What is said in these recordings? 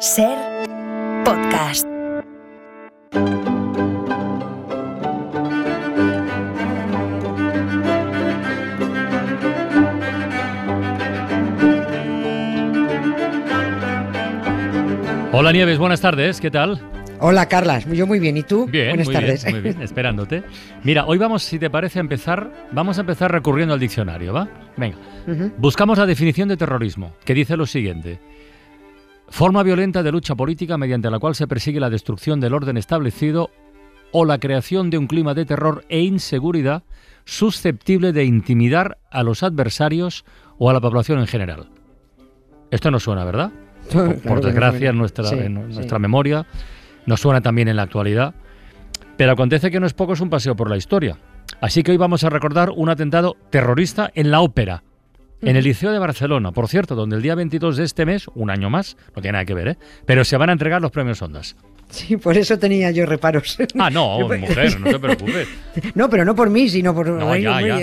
Ser podcast. Hola Nieves, buenas tardes, ¿qué tal? Hola Carlas, yo muy bien, ¿y tú? Bien, Buenas muy tardes. bien, muy bien, esperándote. Mira, hoy vamos, si te parece, a empezar, vamos a empezar recurriendo al diccionario, ¿va? Venga. Buscamos la definición de terrorismo, que dice lo siguiente. Forma violenta de lucha política mediante la cual se persigue la destrucción del orden establecido o la creación de un clima de terror e inseguridad susceptible de intimidar a los adversarios o a la población en general. Esto no suena, ¿verdad? Por, Claro desgracia, en no. nuestra, Sí, en sí. nuestra memoria, nos suena también en la actualidad. Pero acontece que no es poco, es un paseo por la historia. Así que hoy vamos a recordar un atentado terrorista en la ópera, en el Liceo de Barcelona, por cierto, donde el día 22 de este mes, un año más, no tiene nada que ver, ¿eh? pero se van a entregar los premios Ondas. Sí, por eso tenía yo reparos. Ah, no, mujer, no te preocupes. No, pero no por mí, sino por... No, hay, ya, hay- ya.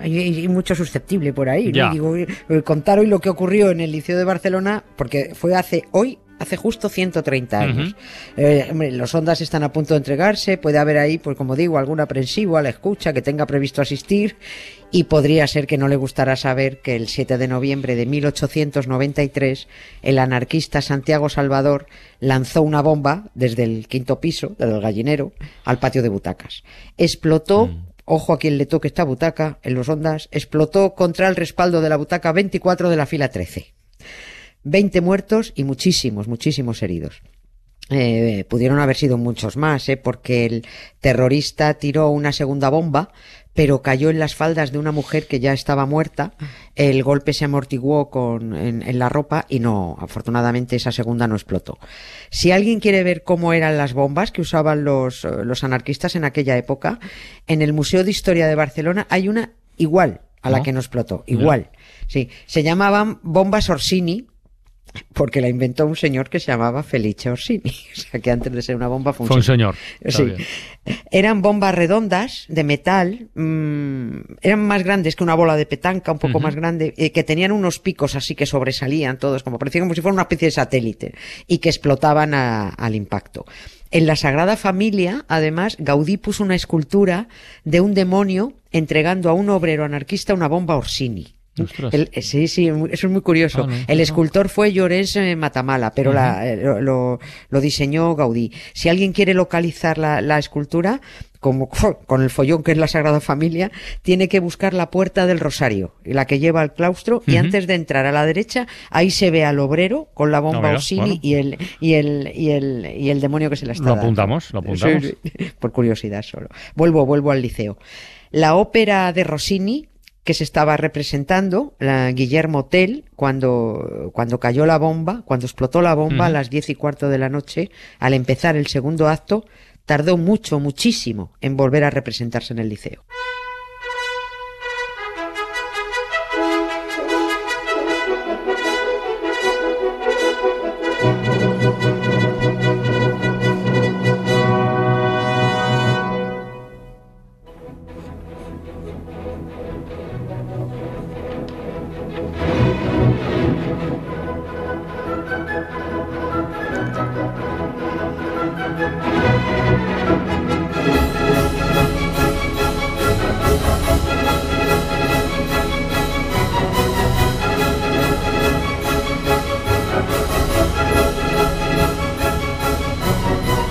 hay- hay mucho susceptible por ahí. ¿no? Digo, eh, contar hoy lo que ocurrió en el Liceo de Barcelona, porque fue hace hoy, hace justo 130 años. Eh, hombre, los ondas están a punto de entregarse, puede haber ahí, pues como digo, algún aprensivo a la escucha que tenga previsto asistir y podría ser que no le gustara saber que el 7 de noviembre de 1893 el anarquista Santiago Salvador lanzó una bomba desde el quinto piso, desde el gallinero, al patio de butacas. Explotó Ojo a quien le toque esta butaca, en los ondas, explotó contra el respaldo de la butaca 24 de la fila 13. 20 muertos y muchísimos, muchísimos heridos. Eh, pudieron haber sido muchos más, ¿eh? porque el terrorista tiró una segunda bomba, pero cayó en las faldas de una mujer que ya estaba muerta. El golpe se amortiguó con, en, en la ropa y no, afortunadamente esa segunda no explotó. Si alguien quiere ver cómo eran las bombas que usaban los, eh, los anarquistas en aquella época, en el Museo de Historia de Barcelona hay una igual a la ¿No? que no explotó, igual. Sí, se llamaban bombas Orsini, porque la inventó un señor que se llamaba Felice Orsini. O sea que antes de ser una bomba fue un, Fue un señor. Sí. Eran bombas redondas de metal, mm, eran más grandes que una bola de petanca, un poco más grande, eh, que tenían unos picos así que sobresalían todos, como parecían como si fuera una especie de satélite, y que explotaban a- al impacto. En la Sagrada Familia, además, Gaudí puso una escultura de un demonio entregando a un obrero anarquista una bomba Orsini. El- eh, sí, sí, eso es muy curioso. Ah, no, el no. escultor fue Llorens eh, Matamala, pero eh, lo, lo- lo diseñó Gaudí. Si alguien quiere localizar la, la escultura, como con el follón que es la Sagrada Familia, tiene que buscar la puerta del Rosario, la que lleva al claustro, y antes de entrar a la derecha, ahí se ve al obrero con la bomba No, mira, Orsini bueno. y, el, y, el, y, el, y el demonio que se la está Lo dando. apuntamos, lo apuntamos. Sí, por curiosidad solo. Vuelvo, vuelvo al liceo. La ópera de Rossini que se estaba representando, la Guillermo Tell, cuando, cuando cayó la bomba, cuando explotó la bomba a las diez y cuarto de la noche, al empezar el segundo acto, tardó mucho, muchísimo en volver a representarse en el liceo.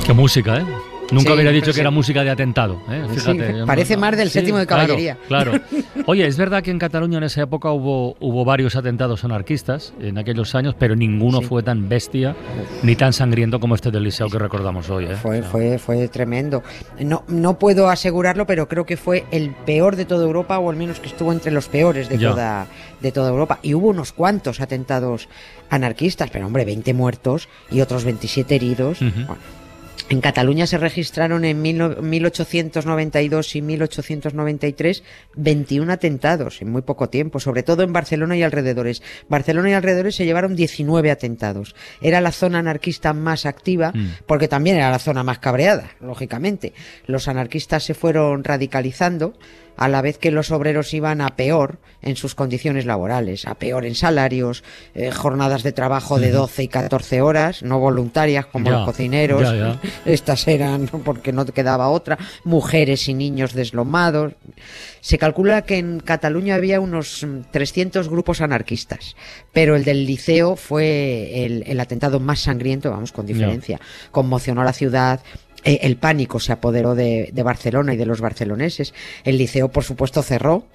Qué música, ¿eh? Nunca Sí, hubiera dicho que era música de atentado, ¿eh? Sí, Fíjate. no- parece más del séptimo de caballería. Claro, Oye, es verdad que en Cataluña en esa época hubo, hubo varios atentados anarquistas en aquellos años, pero ninguno fue tan bestia ni tan sangriento como este del Liceo que recordamos hoy, ¿eh? Fue, fue, fue tremendo. No, no puedo asegurarlo, pero creo que fue el peor de toda Europa, o al menos que estuvo entre los peores de, Ya. toda, de toda Europa. Y hubo unos cuantos atentados anarquistas, pero hombre, 20 muertos y otros 27 heridos. Bueno, En Cataluña se registraron en 1892 y 1893 21 atentados en muy poco tiempo, sobre todo en Barcelona y alrededores. Barcelona y alrededores se llevaron 19 atentados. Era la zona anarquista más activa mm. porque también era la zona más cabreada, lógicamente. Los anarquistas se fueron radicalizando a la vez que los obreros iban a peor en sus condiciones laborales, a peor en salarios, eh, jornadas de trabajo de 12 y 14 horas, no voluntarias como los cocineros, estas eran porque no quedaba otra, mujeres y niños deslomados. Se calcula que en Cataluña había unos 300 grupos anarquistas, pero el del liceo fue el, atentado más sangriento, vamos, con diferencia. Conmocionó a la ciudad, eh, el pánico se apoderó de, de Barcelona y de los barceloneses. El liceo, por supuesto, cerró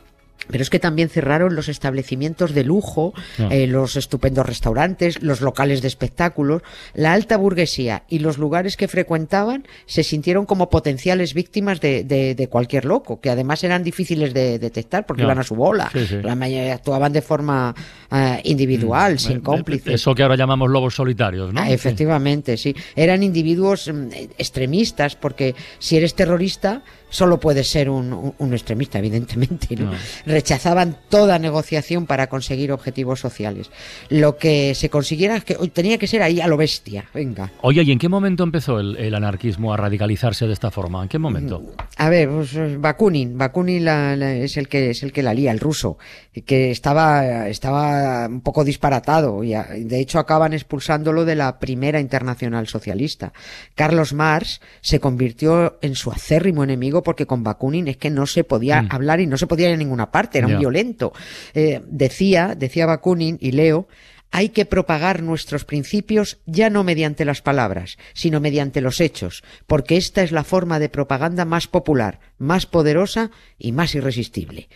pero es que también cerraron los establecimientos de lujo, ah. eh, los estupendos restaurantes, los locales de espectáculos. La alta burguesía y los lugares que frecuentaban se sintieron como potenciales víctimas de, de, cualquier loco, que además eran difíciles de detectar porque iban a su bola. La mayoría actuaban de forma eh, individual, mm. sin eh, cómplices. Eso que ahora llamamos lobos solitarios, ¿no? Ah, efectivamente, sí. Eran individuos mm, extremistas porque si eres terrorista solo puede ser un, extremista, evidentemente. ¿no? Rechazaban toda negociación para conseguir objetivos sociales. Lo que se consiguiera es que tenía que ser ahí a lo bestia. Venga. Oye, ¿y en qué momento empezó el, anarquismo a radicalizarse de esta forma? ¿En qué momento? A ver, pues, eh, Bakunin. Bakunin es el que es el que la lía, el ruso, que estaba estaba un poco disparatado y de hecho acaban expulsándolo de la primera internacional socialista. Carlos Marx se convirtió en su acérrimo enemigo porque con Bakunin es que no se podía mm. hablar y no se podía ir a ninguna parte, era un violento. Eh, decía, decía Bakunin, y leo, hay que propagar nuestros principios ya no mediante las palabras, sino mediante los hechos, porque esta es la forma de propaganda más popular, más poderosa y más irresistible.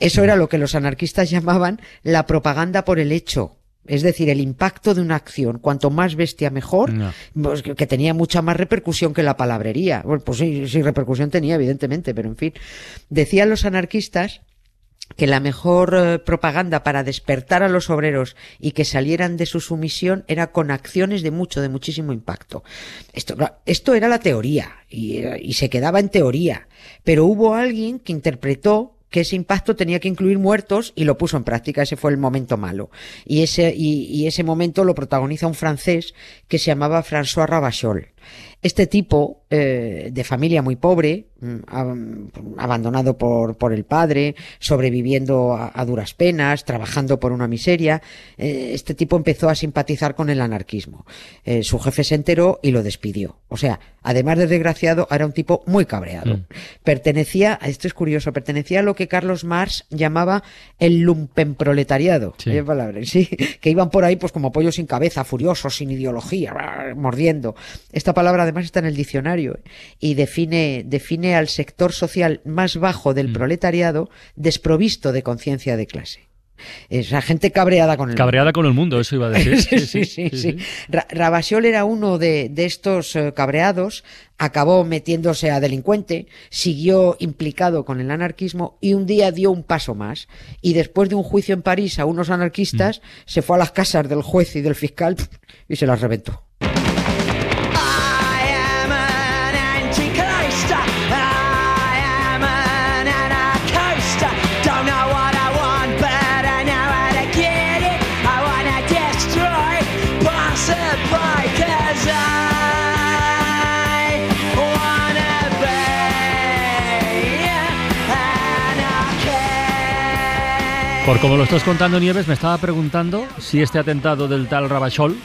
Eso era lo que los anarquistas llamaban la propaganda por el hecho. Es decir, el impacto de una acción, cuanto más bestia mejor, pues, que tenía mucha más repercusión que la palabrería. Bueno, pues sí, sí, repercusión tenía, evidentemente, pero en fin. Decían los anarquistas que la mejor eh, propaganda para despertar a los obreros y que salieran de su sumisión era con acciones de mucho, de muchísimo impacto. Esto, esto era la teoría y, eh, y se quedaba en teoría, pero hubo alguien que interpretó que ese impacto tenía que incluir muertos y lo puso en práctica. Ese fue el momento malo. Y ese, y, ese momento lo protagoniza un francés que se llamaba François Ravachol. Este tipo, eh, de familia muy pobre, mm, abandonado por, por, el padre, sobreviviendo a, duras penas, trabajando por una miseria, eh, este tipo empezó a simpatizar con el anarquismo. Eh, su jefe se enteró y lo despidió. O sea, además de desgraciado, era un tipo muy cabreado. Mm. Pertenecía, esto es curioso, pertenecía a lo que Carlos Marx llamaba el lumpenproletariado. Sí. Palabras, sí, que iban por ahí pues como pollos sin cabeza, furiosos, sin ideología, mordiendo. Esta palabra además está en el diccionario y define, define al sector social más bajo del mm. proletariado desprovisto de conciencia de clase. Es la gente cabreada con el cabreada con el mundo, eso iba a decir. sí, sí, sí. Rabasiol era uno de, de estos eh, cabreados, acabó metiéndose a delincuente, siguió implicado con el anarquismo y un día dio un paso más. Y después de un juicio en París a unos anarquistas, mm. se fue a las casas del juez y del fiscal y se las reventó. Por como lo estás contando, Nieves, me estaba preguntando si este atentado del tal Rabachol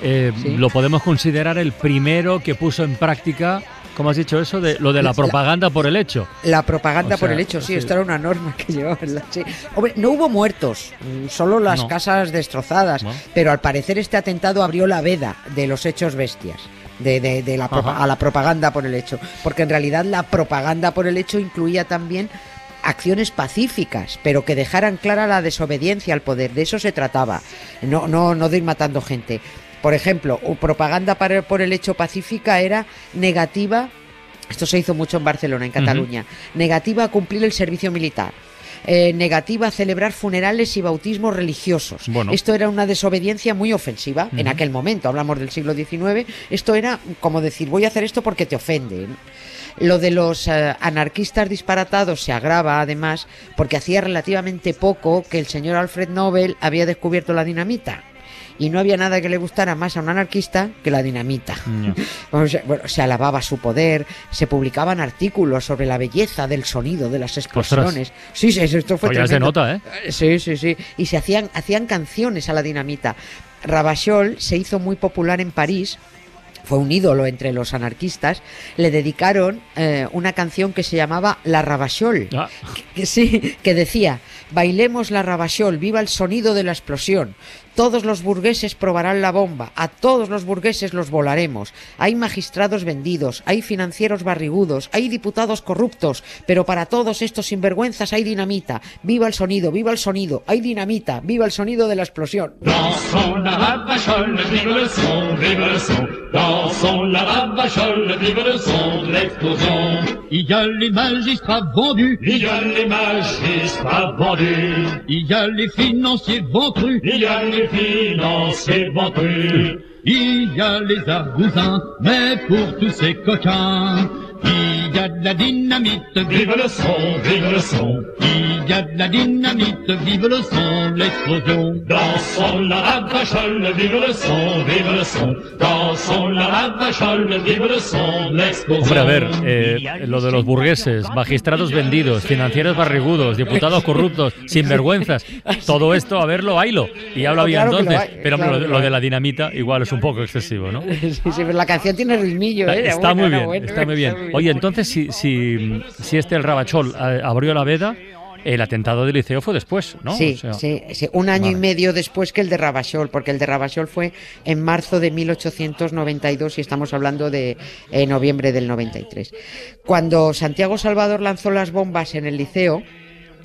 eh, lo podemos considerar el primero que puso en práctica ¿Cómo has dicho eso? De, lo de la propaganda por el hecho. La propaganda por el hecho, sí, esto era una norma que llevaba. Sí. Hombre, no hubo muertos, solo las casas destrozadas, pero al parecer este atentado abrió la veda de los hechos bestias. De, la a la propaganda por el hecho. Porque en realidad la propaganda por el hecho incluía también acciones pacíficas, pero que dejaran clara la desobediencia al poder. De eso se trataba, no, no, no de ir matando gente. Por ejemplo, propaganda para, por el hecho pacífica era negativa, esto se hizo mucho en Barcelona, en Cataluña, negativa a cumplir el servicio militar. Eh, negativa a celebrar funerales y bautismos religiosos. Bueno. Esto era una desobediencia muy ofensiva en aquel momento, hablamos del siglo XIX. Esto era como decir, voy a hacer esto porque te ofende. Lo de los eh, anarquistas disparatados se agrava además porque hacía relativamente poco que el señor Alfred Nobel había descubierto la dinamita. Y no había nada que le gustara más a un anarquista que la dinamita. O sea, bueno, se alababa su poder, se publicaban artículos sobre la belleza del sonido de las explosiones. Sí, sí, esto fue se nota, ¿eh? Sí, sí, sí. Y se hacían, hacían canciones a la dinamita. Rabachol se hizo muy popular en París. Fue un ídolo entre los anarquistas. Le dedicaron eh, una canción que se llamaba La Rabachol. Ah. Que, sí, que decía, bailemos la Rabachol, viva el sonido de la explosión. Todos los burgueses probarán la bomba, a todos los burgueses los volaremos. Hay magistrados vendidos, hay financieros barrigudos, hay diputados corruptos, pero para todos estos sinvergüenzas hay dinamita. Viva el sonido, viva el sonido, hay dinamita, viva el sonido de la explosión. Dansons la ravachole, vive le son, vive le son. Dansons la ravachole, vive le son de l'explosion. Il y a les magistrats vendus, Il y a les magistrats vendus, il y a les financiers ventrus, il y a les financiers vendus. il y a les argousins, mais pour tous ces coquins, il y a de la dynamite, Vive le son, vive le son. il y a de la dynamite, vive le son, l'explosion. Dansons la ravachole, vive le son, vive le son. Dansons la ravachole, vive le son l'explosion. Hombre, a ver, eh, lo de los burgueses, magistrados vendidos, financieros barrigudos, diputados corruptos, sinvergüenzas, todo esto, a verlo, haylo. Y habla bien Claro que lo entonces. hay, Pero hombre, claro lo, lo lo de la dinamita igual es un poco excesivo, ¿no? Sí, sí, pero la canción tiene ritmillo, ¿eh? Está buena, muy bien, buena, está muy bien. Oye, entonces, si, si, si este el Rabachol eh, abrió la veda, el atentado del liceo fue después, ¿no? Sí, O sea, sí, sí, un año y medio después que el de Rabachol, porque el de Rabachol fue en marzo de 1892 y estamos hablando de eh, noviembre del 93. Cuando Santiago Salvador lanzó las bombas en el liceo,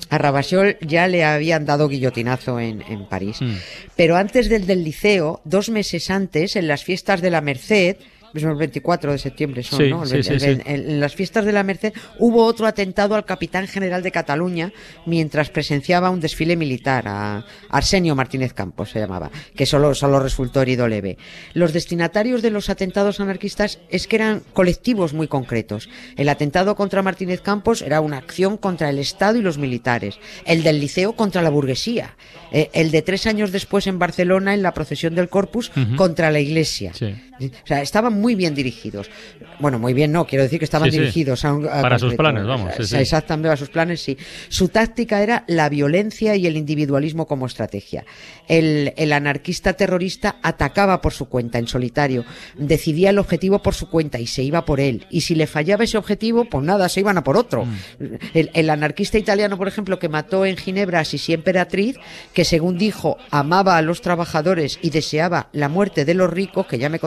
a Rabachol ya le habían dado guillotinazo en, en París. Mm. Pero antes del del liceo, dos meses antes, en las fiestas de la Merced, el 24 de septiembre son, Sí, ¿no? Sí, sí, en, en las fiestas de la Merced hubo otro atentado al capitán general de Cataluña mientras presenciaba un desfile militar a Arsenio Martínez Campos se llamaba, que solo, solo resultó herido leve. Los destinatarios de los atentados anarquistas es que eran colectivos muy concretos. El atentado contra Martínez Campos era una acción contra el Estado y los militares. El del liceo contra la burguesía. Eh, el de tres años después en Barcelona en la procesión del Corpus contra la iglesia. O sea, estaban muy bien dirigidos. Bueno, muy bien no, quiero decir que estaban Sí, sí. dirigidos a un a Para sus planes, vamos, O sea. Exactamente, a sus planes, sí. Su táctica era la violencia y el individualismo como estrategia. El, el anarquista terrorista atacaba por su cuenta, en solitario, decidía el objetivo por su cuenta y se iba por él. Y si le fallaba ese objetivo, pues nada, se iban a por otro. Mm. El, el anarquista italiano, por ejemplo, que mató en Ginebra a Sisi Emperatriz, que según dijo, amaba a los trabajadores y deseaba la muerte de los ricos, que ya me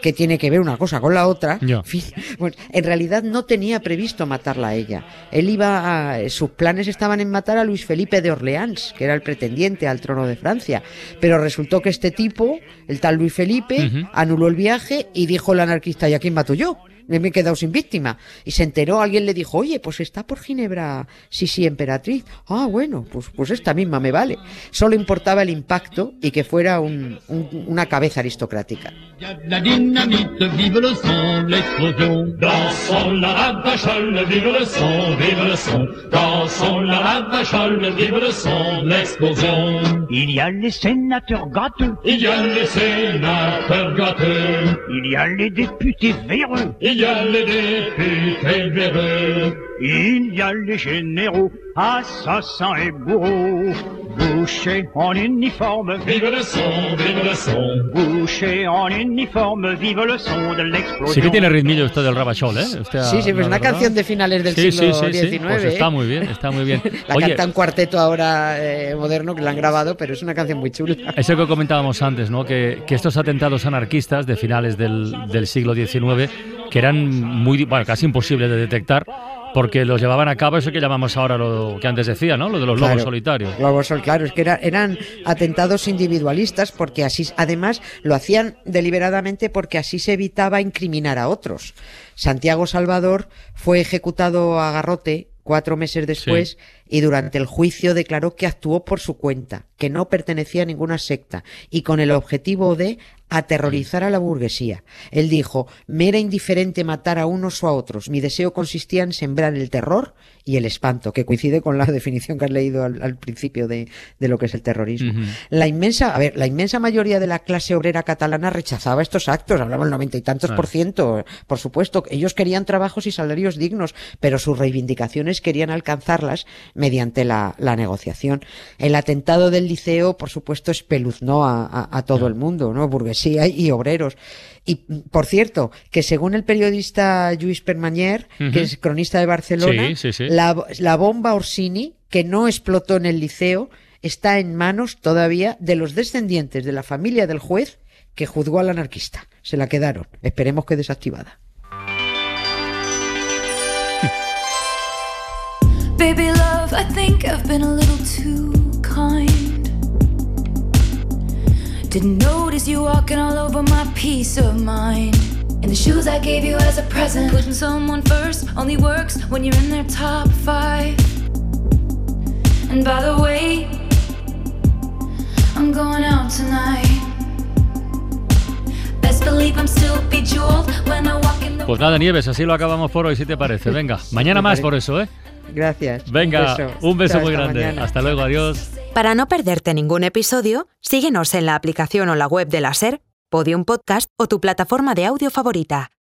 que tiene que ver una cosa con la otra, en fin, bueno, en realidad no tenía previsto matarla a ella. Él iba a, sus planes estaban en matar a Luis Felipe de Orleans, que era el pretendiente al trono de Francia. Pero resultó que este tipo, el tal Luis Felipe, anuló el viaje y dijo el anarquista, ¿y a quién mato yo? Me he quedado sin víctima. Y se enteró, alguien le dijo, oye, pues está por Ginebra, sí, sí, emperatriz. Ah, bueno, pues, pues esta misma me vale. Solo importaba el impacto y que fuera un- un- una cabeza aristocrática. Il y a de la dynamite, vive le son, de l'explosion. Dansons la ravachole, vive le son, vive le son. Dansons la ravachole, vive le son de l'explosion. Il y a les sénateurs gâteux, Il y a les sénateurs gâteux, il y a les députés véreux, il y a les députés véreux, il y a les généraux, assassins et bourreaux, bouchés en uniforme, vive le son, vive le son. bouchés en uniforme, vive le son de l'explosion. Sí que tiene ritmillo esto del Rabachol, ¿eh? Sea, Sí, sí, pues la una verdad. canción de finales del Sí, siglo sí, sí, sí. XIX. Pues está muy bien, está muy bien. La Oye, canta un cuarteto ahora eh, moderno que la han grabado, pero es una canción muy chula. Eso que comentábamos antes, ¿no? Que, que estos atentados anarquistas de finales del, del siglo XIX, que eran muy, bueno, casi imposibles de detectar, porque los llevaban a cabo eso que llamamos ahora lo que antes decía, ¿no? Lo de los lobos Claro. solitarios. Lobos sol, claro, es que era- eran atentados individualistas porque así, además, lo hacían deliberadamente porque así se evitaba incriminar a otros. Santiago Salvador fue ejecutado a garrote cuatro meses después y durante el juicio declaró que actuó por su cuenta, que no pertenecía a ninguna secta y con el objetivo de aterrorizar a la burguesía. Él dijo, me era indiferente matar a unos o a otros, mi deseo consistía en sembrar el terror y el espanto, que coincide con la definición que has leído al, al principio de, de, lo que es el terrorismo. La inmensa, a ver, la inmensa mayoría de la clase obrera catalana rechazaba estos actos, hablamos del noventa y tantos Ah. por ciento, por supuesto. Ellos querían trabajos y salarios dignos, pero sus reivindicaciones querían alcanzarlas mediante la, la negociación. El atentado del liceo, por supuesto, espeluznó a, a- a todo el mundo, ¿no? Burguesía y obreros. Y, por cierto, que según el periodista Lluís Permanyer, Ujú. que es cronista de Barcelona, Sí, sí, sí. La, la bomba Orsini, que no explotó en el liceo, está en manos todavía de los descendientes de la familia del juez que juzgó al anarquista. Se la quedaron. Esperemos que desactivada. Baby love, I think I've been a little too kind. Didn't notice you walking all over my peace of mind. And the shoes I gave you as a present. Putting someone first only works when you're in their top five. And by the way, I'm going out tonight. Best believe I'm still bejeweled when I walk in the Pues nada, Nieves, así lo acabamos por hoy, si te parece. Venga, mañana más por eso, ¿eh? Gracias. Venga, un beso, muy hasta grande. mañana. Hasta luego, adiós. Para no perderte ningún episodio, síguenos en la aplicación o la web de la SER, Podium Podcast o tu plataforma de audio favorita.